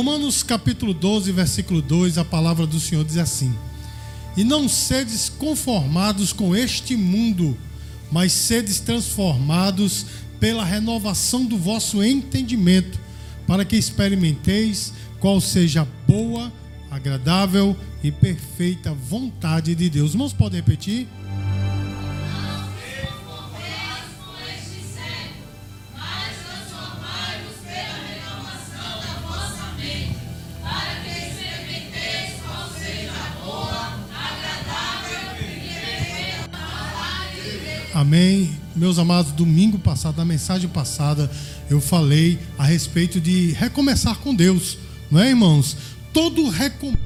Romanos capítulo 12, versículo 2, a palavra do Senhor diz assim: E não sedes conformados com este mundo, mas sedes transformados pela renovação do vosso entendimento, para que experimenteis qual seja a boa, agradável e perfeita vontade de Deus. Irmãos, podem repetir? Amém. Meus amados, domingo passado, na mensagem passada, eu falei a respeito de recomeçar com Deus, não é, irmãos? Todo recomeço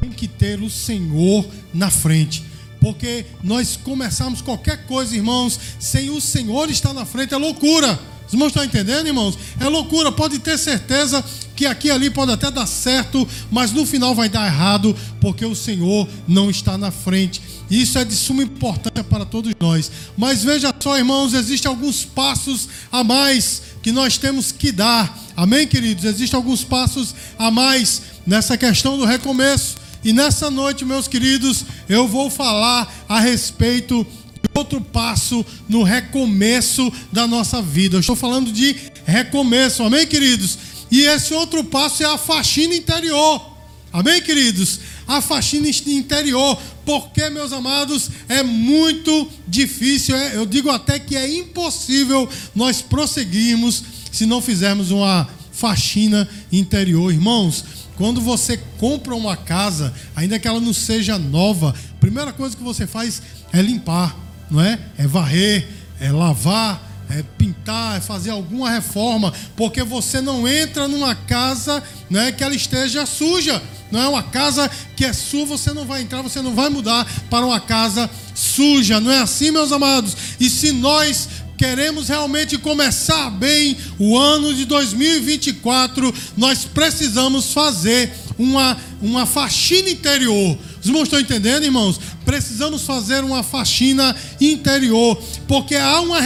tem que ter o Senhor na frente. Porque nós começarmos qualquer coisa, irmãos, sem o Senhor estar na frente é loucura. Os irmãos estão entendendo, irmãos? É loucura, pode ter certeza que aqui e ali pode até dar certo, mas no final vai dar errado, porque o Senhor não está na frente. Isso é de suma importância para todos nós. Mas veja só, irmãos, existem alguns passos a mais que nós temos que dar. Amém, queridos? Existem alguns passos a mais nessa questão do recomeço. E nessa noite, meus queridos, eu vou falar a respeito de outro passo no recomeço da nossa vida. Eu estou falando de recomeço, amém, queridos? E esse outro passo é a faxina interior. Amém, queridos? A faxina interior. Porque, meus amados, é muito difícil, é, eu digo até que é impossível nós prosseguirmos se não fizermos uma faxina interior. Irmãos, quando você compra uma casa, ainda que ela não seja nova, a primeira coisa que você faz é limpar, não é? É varrer, é lavar, é pintar, é fazer alguma reforma, porque você não entra numa casa né, que ela esteja suja. Não é uma casa que é sua, você não vai entrar, você não vai mudar para uma casa suja. Não é assim, meus amados? E se nós queremos realmente começar bem o ano de 2024, nós precisamos fazer uma, uma faxina interior. Os irmãos estão entendendo, irmãos? Precisamos fazer uma faxina interior, porque há uma,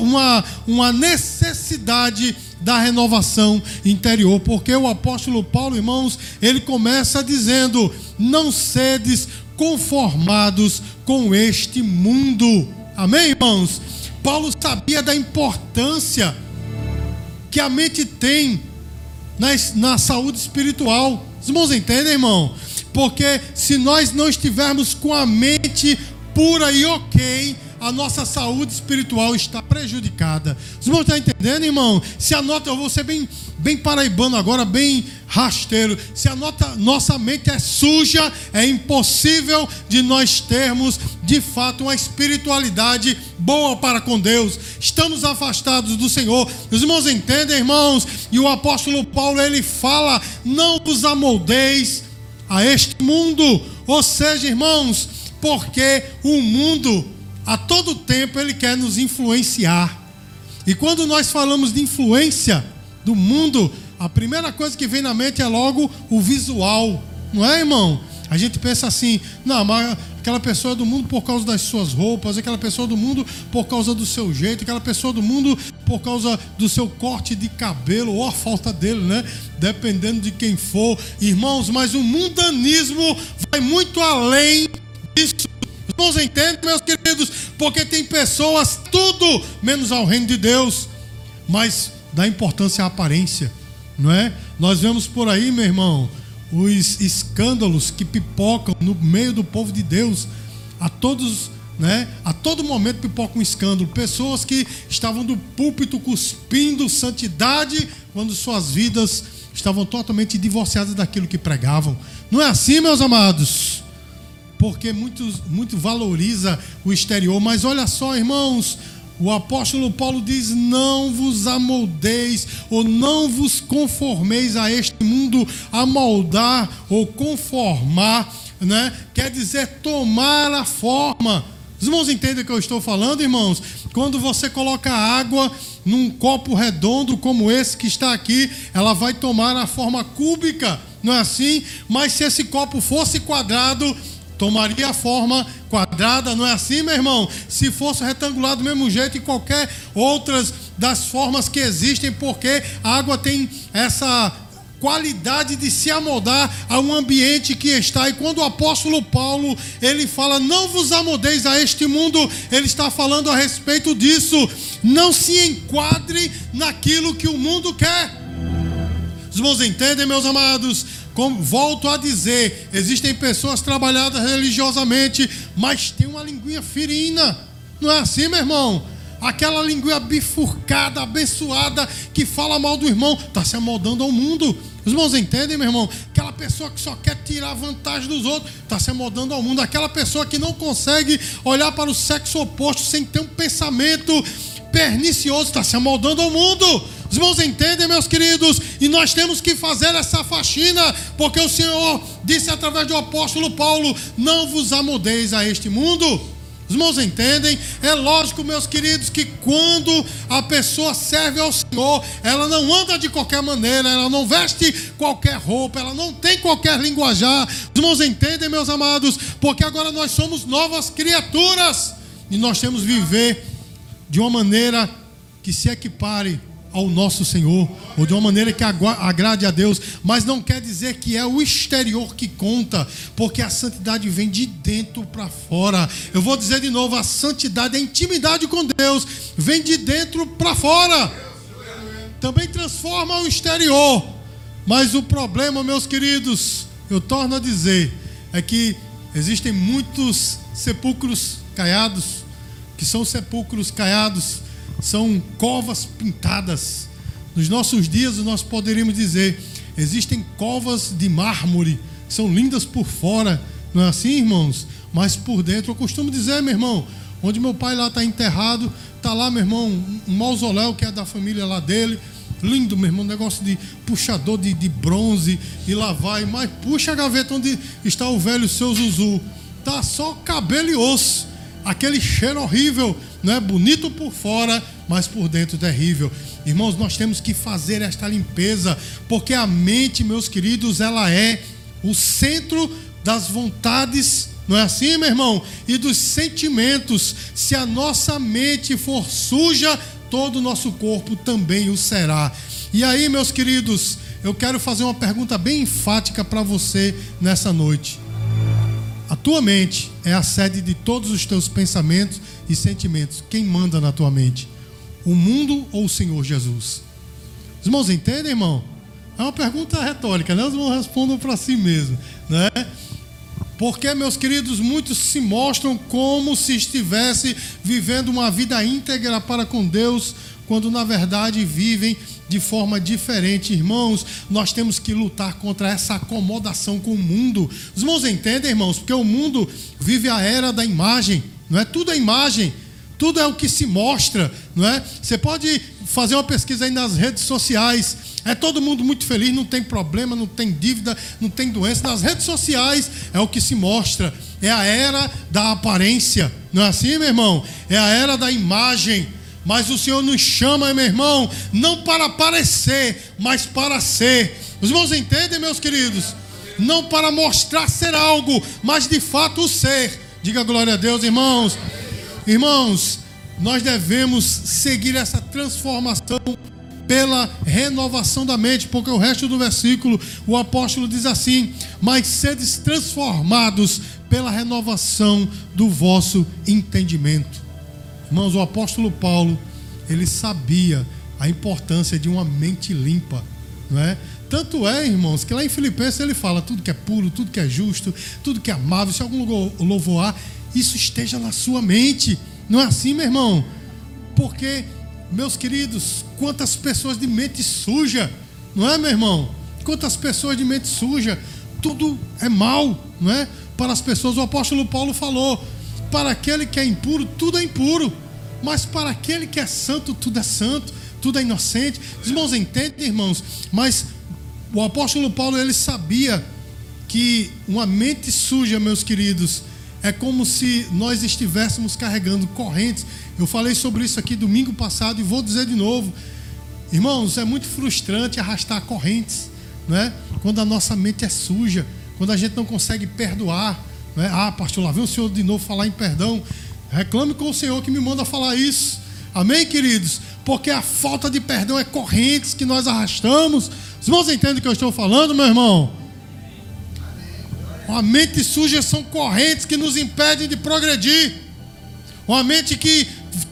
uma, uma necessidade da renovação interior, porque o apóstolo Paulo, irmãos, ele começa dizendo: Não sedes conformados com este mundo. Amém, irmãos? Paulo sabia da importância que a mente tem na, na saúde espiritual. Os irmãos entendem, irmão? Porque se nós não estivermos com a mente pura e ok, a nossa saúde espiritual está prejudicada. Os irmãos estão entendendo, irmão? Se a nota, eu vou ser bem, bem paraibano agora, bem rasteiro. Se a nota, nossa mente é suja, é impossível de nós termos, de fato, uma espiritualidade boa para com Deus. Estamos afastados do Senhor. Os irmãos entendem, irmãos? E o apóstolo Paulo, ele fala: não vos amoldeis a este mundo. Ou seja, irmãos, porque o mundo a todo tempo ele quer nos influenciar. E quando nós falamos de influência do mundo, a primeira coisa que vem na mente é logo o visual, não é, irmão? A gente pensa assim, não, mas aquela pessoa é do mundo por causa das suas roupas, aquela pessoa do mundo por causa do seu jeito, aquela pessoa do mundo por causa do seu corte de cabelo ou a falta dele, né? Dependendo de quem for. Irmãos, mas o mundanismo vai muito além disso irmãos entendem, meus queridos? Porque tem pessoas, tudo menos ao reino de Deus, mas dá importância à aparência, não é? Nós vemos por aí, meu irmão, os escândalos que pipocam no meio do povo de Deus, a todos, né? A todo momento pipoca um escândalo. Pessoas que estavam do púlpito cuspindo santidade, quando suas vidas estavam totalmente divorciadas daquilo que pregavam. Não é assim, meus amados? porque muito, muito valoriza o exterior. Mas olha só, irmãos, o apóstolo Paulo diz: Não vos amoldeis, ou não vos conformeis a este mundo, amoldar ou conformar, né? quer dizer tomar a forma. Os irmãos entendem o que eu estou falando, irmãos? Quando você coloca água num copo redondo como esse que está aqui, ela vai tomar a forma cúbica, não é assim? Mas se esse copo fosse quadrado, tomaria a forma quadrada, não é assim, meu irmão? Se fosse retangular do mesmo jeito e qualquer outras das formas que existem, porque a água tem essa qualidade de se amoldar a um ambiente que está. E quando o apóstolo Paulo ele fala, não vos amodeis a este mundo, ele está falando a respeito disso. Não se enquadre naquilo que o mundo quer. Os irmãos entendem, meus amados? Como volto a dizer, existem pessoas trabalhadas religiosamente, mas tem uma linguinha firina. Não é assim, meu irmão? Aquela língua bifurcada, abençoada, que fala mal do irmão, está se amoldando ao mundo. Os irmãos entendem, meu irmão? Aquela pessoa que só quer tirar vantagem dos outros, está se amoldando ao mundo. Aquela pessoa que não consegue olhar para o sexo oposto sem ter um pensamento pernicioso, está se amoldando ao mundo. Os irmãos entendem, meus queridos? E nós temos que fazer essa faxina, porque o Senhor disse através do apóstolo Paulo: Não vos amoldeis a este mundo. Os irmãos entendem? É lógico, meus queridos, que quando a pessoa serve ao Senhor, ela não anda de qualquer maneira, ela não veste qualquer roupa, ela não tem qualquer linguajar. Os irmãos entendem, meus amados? Porque agora nós somos novas criaturas e nós temos viver de uma maneira que se equipare ao nosso Senhor, ou de uma maneira que agrade a Deus, mas não quer dizer que é o exterior que conta, porque a santidade vem de dentro para fora. Eu vou dizer de novo: a santidade, a intimidade com Deus, vem de dentro para fora. Também transforma o exterior, mas o problema, meus queridos, eu torno a dizer, é que existem muitos sepulcros caiados, que são sepulcros caiados são covas pintadas. Nos nossos dias, nós poderíamos dizer: existem covas de mármore, que são lindas por fora, não é assim, irmãos? Mas por dentro, eu costumo dizer, meu irmão, onde meu pai lá está enterrado, está lá, meu irmão, um mausoléu que é da família lá dele. Lindo, meu irmão, negócio de puxador de, de bronze e lá vai, mas puxa a gaveta onde está o velho seu Zuzu. Tá só cabelo e osso. Aquele cheiro horrível, não é bonito por fora, mas por dentro terrível. Irmãos, nós temos que fazer esta limpeza, porque a mente, meus queridos, ela é o centro das vontades, não é assim, meu irmão? E dos sentimentos. Se a nossa mente for suja, todo o nosso corpo também o será. E aí, meus queridos, eu quero fazer uma pergunta bem enfática para você nessa noite. A tua mente é a sede de todos os teus pensamentos e sentimentos. Quem manda na tua mente? O mundo ou o Senhor Jesus? Os irmãos entendem, irmão? É uma pergunta retórica, né? Os irmãos respondam para si mesmo, né? Porque, meus queridos, muitos se mostram como se estivesse vivendo uma vida íntegra para com Deus, quando na verdade vivem de forma diferente. Irmãos, nós temos que lutar contra essa acomodação com o mundo. Os irmãos entendem, irmãos? Porque o mundo vive a era da imagem, não é? Tudo é imagem, tudo é o que se mostra, não é? Você pode fazer uma pesquisa aí nas redes sociais. É todo mundo muito feliz, não tem problema, não tem dívida, não tem doença. Nas redes sociais é o que se mostra. É a era da aparência. Não é assim, meu irmão? É a era da imagem. Mas o Senhor nos chama, meu irmão, não para parecer, mas para ser. Os irmãos entendem, meus queridos? Não para mostrar ser algo, mas de fato ser. Diga glória a Deus, irmãos. Irmãos, nós devemos seguir essa transformação pela renovação da mente, porque o resto do versículo o apóstolo diz assim: Mas sedes transformados pela renovação do vosso entendimento. Irmãos, o apóstolo Paulo, ele sabia a importância de uma mente limpa, não é? Tanto é, irmãos, que lá em Filipenses ele fala tudo que é puro, tudo que é justo, tudo que é amável, se algum louvor há, isso esteja na sua mente. Não é assim, meu irmão? Porque, meus queridos, quantas pessoas de mente suja, não é, meu irmão? Quantas pessoas de mente suja, tudo é mal, não é? Para as pessoas, o apóstolo Paulo falou: para aquele que é impuro, tudo é impuro. Mas para aquele que é santo, tudo é santo, tudo é inocente. Os irmãos entendem, irmãos? Mas o apóstolo Paulo, ele sabia que uma mente suja, meus queridos, é como se nós estivéssemos carregando correntes. Eu falei sobre isso aqui domingo passado e vou dizer de novo. Irmãos, é muito frustrante arrastar correntes, não é? Quando a nossa mente é suja, quando a gente não consegue perdoar, né? Ah, pastor, lá vem o senhor de novo falar em perdão. Reclame com o senhor que me manda falar isso. Amém, queridos? Porque a falta de perdão é correntes que nós arrastamos. Os irmãos entendem o que eu estou falando, meu irmão? Uma mente suja são correntes que nos impedem de progredir. Uma mente que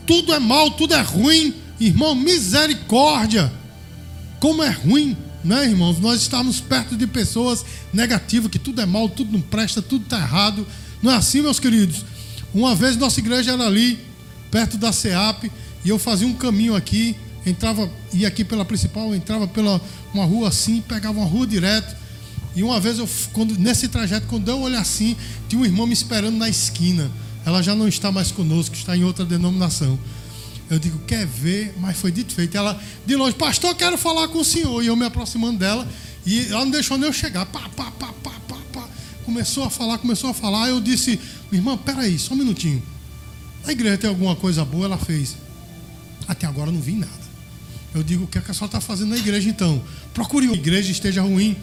tudo é mal, tudo é ruim. Irmão, misericórdia. Como é ruim, né, irmãos? Nós estamos perto de pessoas negativas, que tudo é mal, tudo não presta, tudo está errado. Não é assim, meus queridos? Uma vez nossa igreja era ali, perto da SEAP, e eu fazia um caminho aqui, entrava, ia aqui pela principal, entrava pela uma rua assim, pegava uma rua direto. E uma vez, eu, quando, nesse trajeto, quando eu olho assim, tinha um irmão me esperando na esquina. Ela já não está mais conosco, está em outra denominação. Eu digo, quer ver? Mas foi dito feito. Ela, de longe, pastor, quero falar com o senhor. E eu me aproximando dela, e ela não deixou nem eu chegar. Pá, pá, pá, pá, pá, pá. Começou a falar, começou a falar. Eu disse, irmã, peraí, só um minutinho. A igreja tem alguma coisa boa? Ela fez. Até agora não vi nada. Eu digo, o que, é que a senhora está fazendo na igreja então? Procure uma igreja esteja ruim.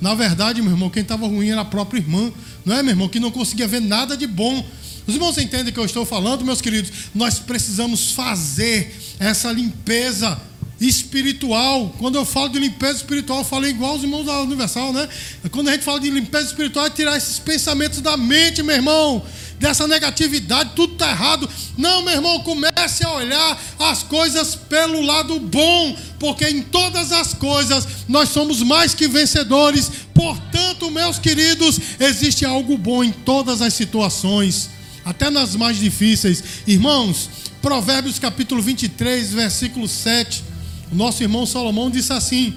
Na verdade, meu irmão, quem estava ruim era a própria irmã, não é, meu irmão? Que não conseguia ver nada de bom. Os irmãos entendem o que eu estou falando, meus queridos? Nós precisamos fazer essa limpeza espiritual. Quando eu falo de limpeza espiritual, eu falo igual os irmãos da Universal, né? Quando a gente fala de limpeza espiritual, é tirar esses pensamentos da mente, meu irmão dessa negatividade, tudo está errado. Não, meu irmão, comece a olhar as coisas pelo lado bom, porque em todas as coisas nós somos mais que vencedores. Portanto, meus queridos, existe algo bom em todas as situações, até nas mais difíceis. Irmãos, Provérbios capítulo 23, versículo 7. O nosso irmão Salomão disse assim: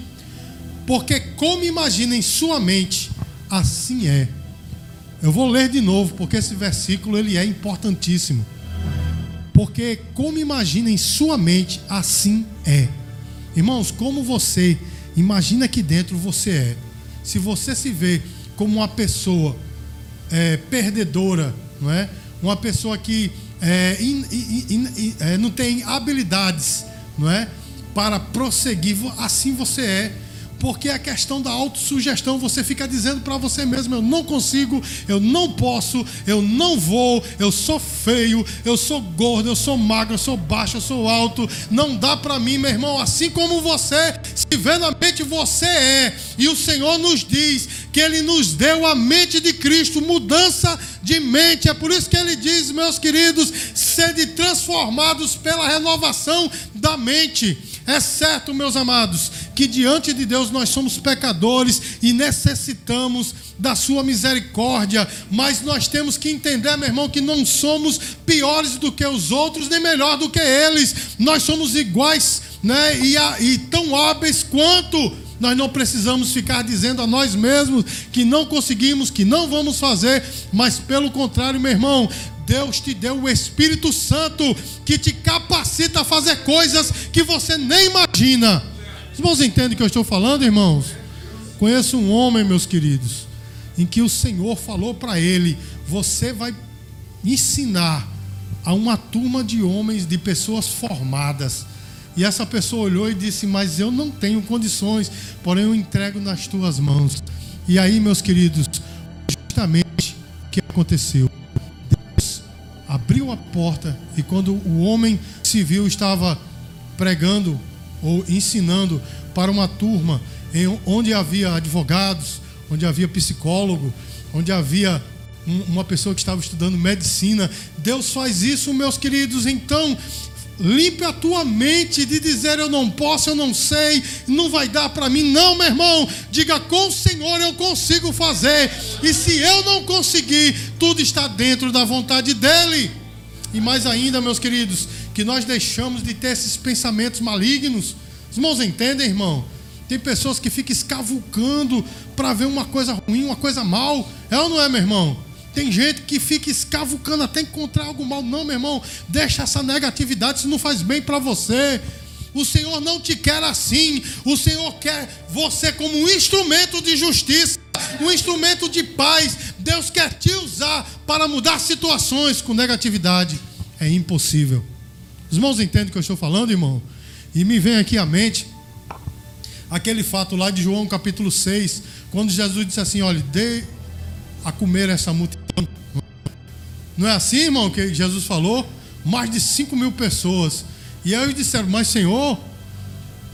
Porque como imagina em sua mente, assim é eu vou ler de novo, porque esse versículo ele é importantíssimo. Porque como imagina em sua mente, assim é. Irmãos, como você imagina que dentro você é. Se você se vê como uma pessoa é, perdedora, não é? Uma pessoa que é, in, in, in, é, não tem habilidades, não é? Para prosseguir, assim você é porque a questão da autossugestão, você fica dizendo para você mesmo: eu não consigo, eu não posso, eu não vou, eu sou feio, eu sou gordo, eu sou magro, eu sou baixo, eu sou alto, não dá para mim, meu irmão. Assim como você se vê na mente, você é. E o Senhor nos diz que Ele nos deu a mente de Cristo, mudança de mente. É por isso que Ele diz, meus queridos, sede transformados pela renovação da mente. É certo, meus amados, que diante de Deus nós somos pecadores e necessitamos da Sua misericórdia, mas nós temos que entender, meu irmão, que não somos piores do que os outros, nem melhor do que eles, nós somos iguais né? e, e tão hábeis quanto. Nós não precisamos ficar dizendo a nós mesmos que não conseguimos, que não vamos fazer, mas pelo contrário, meu irmão, Deus te deu o Espírito Santo que te capacita a fazer coisas que você nem imagina. Os irmãos entendem o que eu estou falando, irmãos? Conheço um homem, meus queridos, em que o Senhor falou para ele: Você vai ensinar a uma turma de homens, de pessoas formadas. E essa pessoa olhou e disse: Mas eu não tenho condições, porém eu entrego nas tuas mãos. E aí, meus queridos, justamente o que aconteceu? abriu a porta e quando o homem civil estava pregando ou ensinando para uma turma em onde havia advogados, onde havia psicólogo, onde havia uma pessoa que estava estudando medicina. Deus faz isso, meus queridos. Então, limpe a tua mente de dizer eu não posso, eu não sei, não vai dar para mim. Não, meu irmão, diga com o Senhor eu consigo fazer. E se eu não conseguir, tudo está dentro da vontade dele. E mais ainda, meus queridos, que nós deixamos de ter esses pensamentos malignos. Os irmãos entendem, irmão? Tem pessoas que ficam escavucando para ver uma coisa ruim, uma coisa mal. É ou não é, meu irmão? Tem gente que fica escavucando até encontrar algo mal. Não, meu irmão, deixa essa negatividade, isso não faz bem para você. O Senhor não te quer assim. O Senhor quer você como um instrumento de justiça, um instrumento de paz. Deus quer te usar para mudar situações com negatividade. É impossível. Os irmãos entendem o que eu estou falando, irmão? E me vem aqui à mente aquele fato lá de João capítulo 6, quando Jesus disse assim: olha, dê a comer essa multidão. Não é assim, irmão, que Jesus falou? Mais de 5 mil pessoas E aí eles disseram: Mas Senhor,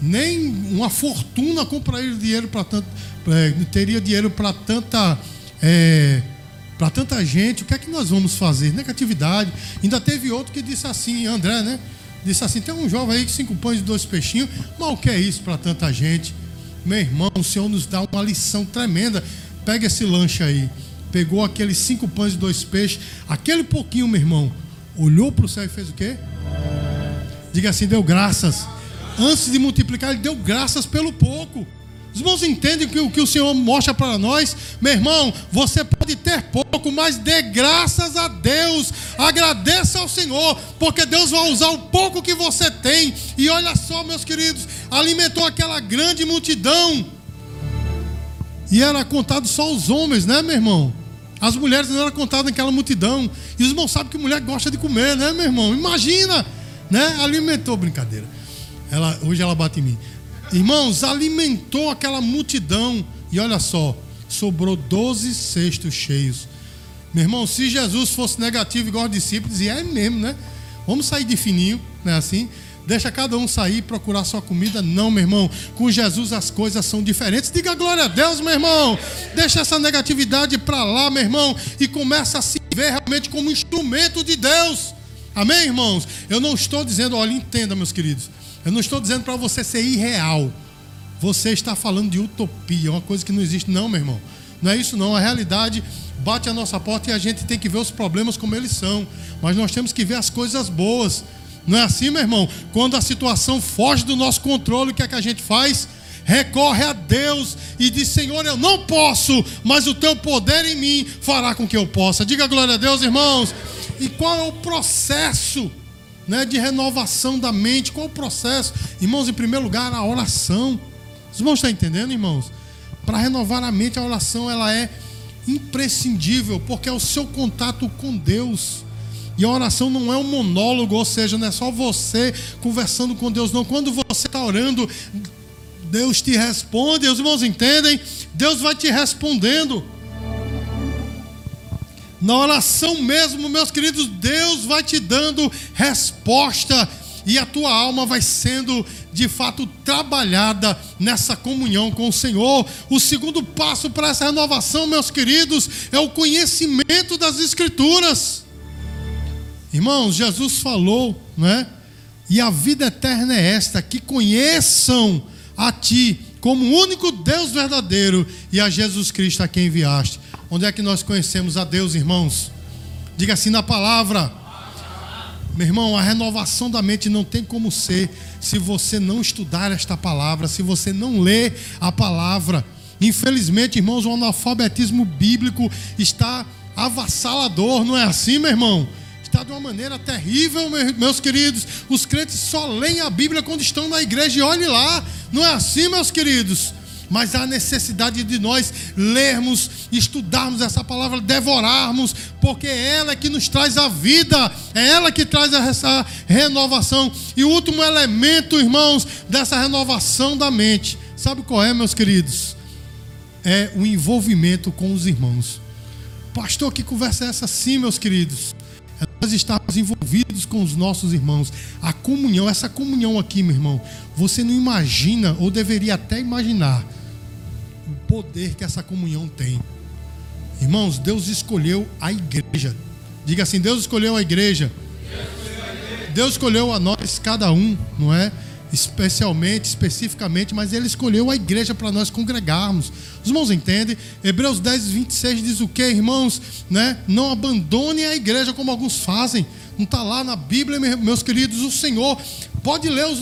nem uma fortuna compraria dinheiro para tanto, é, teria dinheiro para tanta. É, para tanta gente, o que é que nós vamos fazer? Negatividade. Ainda teve outro que disse assim, André, né? Disse assim: tem um jovem aí com cinco pães e dois peixinhos, mas o que é isso para tanta gente? Meu irmão, o Senhor nos dá uma lição tremenda. Pega esse lanche aí. Pegou aqueles cinco pães e dois peixes, aquele pouquinho, meu irmão, olhou para o céu e fez o quê? Diga assim: deu graças. Antes de multiplicar, ele deu graças pelo pouco. Os irmãos entendem que o que o Senhor mostra para nós? Meu irmão, você pode ter pouco, mas dê graças a Deus. Agradeça ao Senhor, porque Deus vai usar o pouco que você tem. E olha só, meus queridos, alimentou aquela grande multidão. E era contado só os homens, né, meu irmão? As mulheres não eram contadas naquela multidão. E os irmãos sabem que mulher gosta de comer, né, meu irmão? Imagina, né? Alimentou, brincadeira. Ela, hoje ela bate em mim. Irmãos, alimentou aquela multidão. E olha só, sobrou 12 cestos cheios. Meu irmão, se Jesus fosse negativo igual os discípulos, e é mesmo, né? Vamos sair de fininho, não é assim? Deixa cada um sair procurar sua comida. Não, meu irmão. Com Jesus as coisas são diferentes. Diga glória a Deus, meu irmão. Deixa essa negatividade para lá, meu irmão. E começa a se ver realmente como instrumento de Deus. Amém, irmãos? Eu não estou dizendo, olha, entenda, meus queridos. Eu não estou dizendo para você ser irreal. Você está falando de utopia, uma coisa que não existe, não, meu irmão. Não é isso, não. A realidade bate a nossa porta e a gente tem que ver os problemas como eles são. Mas nós temos que ver as coisas boas. Não é assim, meu irmão? Quando a situação foge do nosso controle, o que é que a gente faz? Recorre a Deus e diz: Senhor, eu não posso, mas o teu poder em mim fará com que eu possa. Diga glória a Deus, irmãos. E qual é o processo? Né, de renovação da mente. Qual o processo? Irmãos, em primeiro lugar, a oração. Os irmãos estão entendendo, irmãos? Para renovar a mente, a oração ela é imprescindível, porque é o seu contato com Deus. E a oração não é um monólogo, ou seja, não é só você conversando com Deus, não. Quando você está orando, Deus te responde, os irmãos entendem? Deus vai te respondendo. Na oração mesmo, meus queridos, Deus vai te dando resposta e a tua alma vai sendo de fato trabalhada nessa comunhão com o Senhor. O segundo passo para essa renovação, meus queridos, é o conhecimento das Escrituras. Irmãos, Jesus falou, não é? E a vida eterna é esta: que conheçam a Ti como o único Deus verdadeiro e a Jesus Cristo a quem enviaste. Onde é que nós conhecemos a Deus, irmãos? Diga assim na palavra. Meu irmão, a renovação da mente não tem como ser se você não estudar esta palavra, se você não ler a palavra. Infelizmente, irmãos, o analfabetismo bíblico está avassalador, não é assim, meu irmão? Está de uma maneira terrível, meus queridos. Os crentes só leem a Bíblia quando estão na igreja e olhe lá. Não é assim, meus queridos? Mas há necessidade de nós lermos, estudarmos essa palavra, devorarmos, porque é ela que nos traz a vida, é ela que traz essa renovação. E o último elemento, irmãos, dessa renovação da mente, sabe qual é, meus queridos? É o envolvimento com os irmãos. Pastor, que conversa é essa sim, meus queridos? Nós estarmos envolvidos com os nossos irmãos. A comunhão, essa comunhão aqui, meu irmão, você não imagina, ou deveria até imaginar, o poder que essa comunhão tem. Irmãos, Deus escolheu a igreja. Diga assim: Deus escolheu a igreja. Deus escolheu a nós, cada um, não é? Especialmente, especificamente, mas Ele escolheu a igreja para nós congregarmos. Os irmãos entendem? Hebreus 10, 26 diz o que, irmãos? Né? Não abandone a igreja como alguns fazem. Não está lá na Bíblia, meus queridos. O Senhor Pode ler os,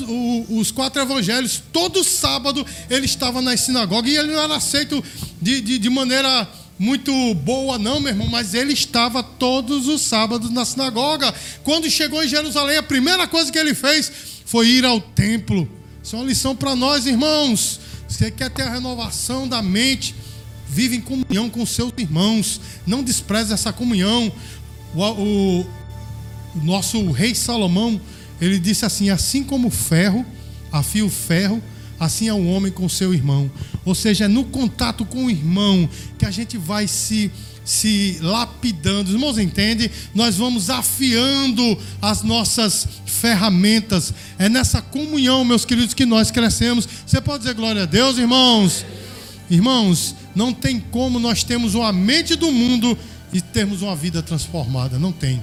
os, quatro evangelhos. Todo sábado ele estava na sinagoga e ele não era aceito de, de, de maneira muito boa, não, meu irmão, mas ele estava todos os sábados na sinagoga. Quando chegou em Jerusalém, a primeira coisa que ele fez foi ir ao templo. Isso é uma lição para nós, irmãos. Você quer ter a renovação da mente, vive em comunhão com seus irmãos. Não despreze essa comunhão. O, o, o nosso rei Salomão ele disse assim: assim como o ferro afia o ferro, assim é o homem com seu irmão. Ou seja, é no contato com o irmão que a gente vai se se lapidando. Os irmãos entendem? Nós vamos afiando as nossas ferramentas. É nessa comunhão, meus queridos, que nós crescemos. Você pode dizer glória a Deus, irmãos? Irmãos, não tem como nós termos uma mente do mundo e termos uma vida transformada. Não tem.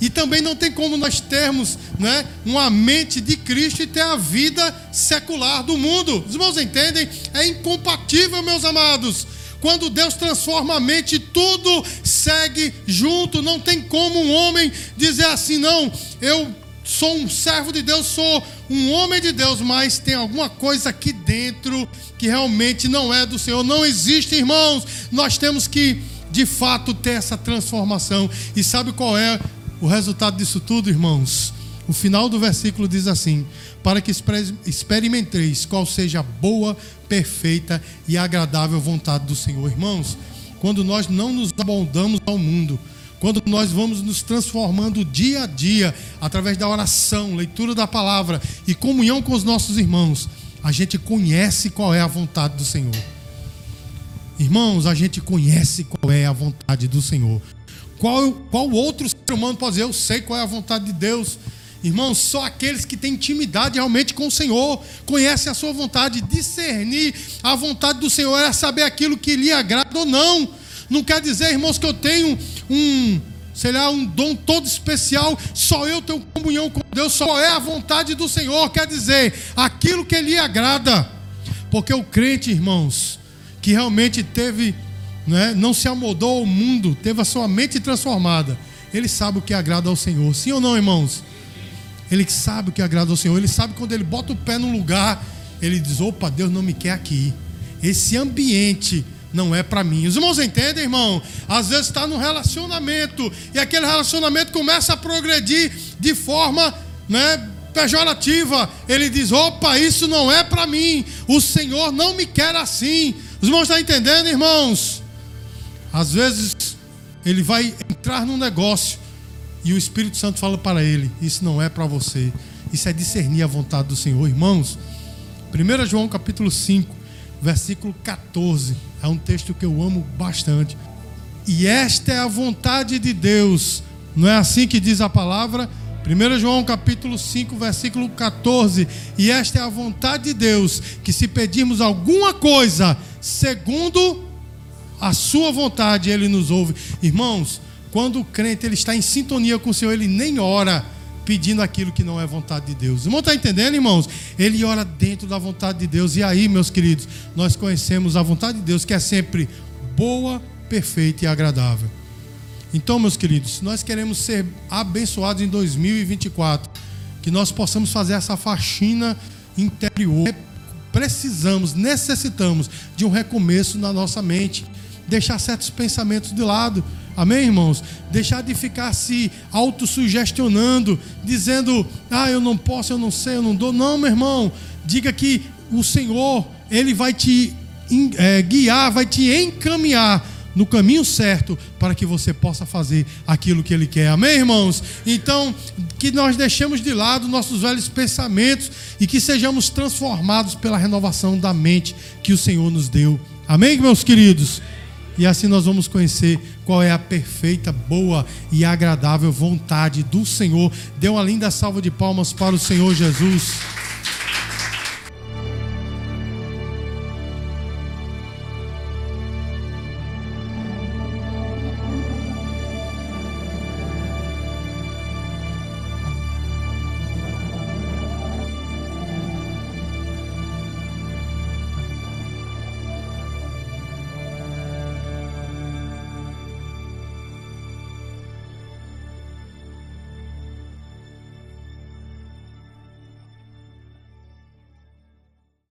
E também não tem como nós termos né, uma mente de Cristo e ter a vida secular do mundo. Os irmãos entendem? É incompatível, meus amados. Quando Deus transforma a mente, tudo segue junto. Não tem como um homem dizer assim, não, eu sou um servo de Deus, sou um homem de Deus, mas tem alguma coisa aqui dentro que realmente não é do Senhor. Não existe, irmãos. Nós temos que, de fato, ter essa transformação. E sabe qual é o resultado disso tudo, irmãos? O final do versículo diz assim: Para que experimenteis qual seja a boa, perfeita e agradável vontade do Senhor. Irmãos, quando nós não nos abondamos ao mundo, quando nós vamos nos transformando dia a dia, através da oração, leitura da palavra e comunhão com os nossos irmãos, a gente conhece qual é a vontade do Senhor. Irmãos, a gente conhece qual é a vontade do Senhor. Qual, qual outro ser humano pode dizer, eu sei qual é a vontade de Deus? Irmãos, só aqueles que têm intimidade realmente com o Senhor, conhecem a sua vontade, discernir a vontade do Senhor é saber aquilo que lhe agrada ou não. Não quer dizer, irmãos, que eu tenho um, sei lá, um dom todo especial, só eu tenho comunhão com Deus, só é a vontade do Senhor, quer dizer, aquilo que lhe agrada. Porque o crente, irmãos, que realmente teve, né, não se amoldou ao mundo, teve a sua mente transformada, ele sabe o que agrada ao Senhor. Sim ou não, irmãos? Ele sabe o que agrada ao Senhor. Ele sabe quando ele bota o pé num lugar, ele diz: opa, Deus não me quer aqui. Esse ambiente não é para mim. Os irmãos entendem, irmão? Às vezes está no relacionamento e aquele relacionamento começa a progredir de forma, né? Pejorativa, ele diz: opa, isso não é para mim, o Senhor não me quer assim. Os irmãos estão entendendo, irmãos? Às vezes ele vai entrar num negócio e o Espírito Santo fala para ele: Isso não é para você. Isso é discernir a vontade do Senhor. Irmãos, 1 João capítulo 5, versículo 14. É um texto que eu amo bastante. E esta é a vontade de Deus. Não é assim que diz a palavra? 1 João capítulo 5, versículo 14. E esta é a vontade de Deus, que se pedirmos alguma coisa segundo a sua vontade, ele nos ouve. Irmãos, quando o crente ele está em sintonia com o Senhor, ele nem ora pedindo aquilo que não é vontade de Deus. Irmão, está entendendo, irmãos? Ele ora dentro da vontade de Deus. E aí, meus queridos, nós conhecemos a vontade de Deus, que é sempre boa, perfeita e agradável. Então, meus queridos, se nós queremos ser abençoados em 2024, que nós possamos fazer essa faxina interior, precisamos, necessitamos de um recomeço na nossa mente, deixar certos pensamentos de lado Amém, irmãos? Deixar de ficar se autossugestionando, dizendo, ah, eu não posso, eu não sei, eu não dou. Não, meu irmão. Diga que o Senhor, Ele vai te é, guiar, vai te encaminhar no caminho certo para que você possa fazer aquilo que Ele quer. Amém, irmãos? Então, que nós deixemos de lado nossos velhos pensamentos e que sejamos transformados pela renovação da mente que o Senhor nos deu. Amém, meus queridos? E assim nós vamos conhecer qual é a perfeita, boa e agradável vontade do Senhor. Dê uma linda salva de palmas para o Senhor Jesus.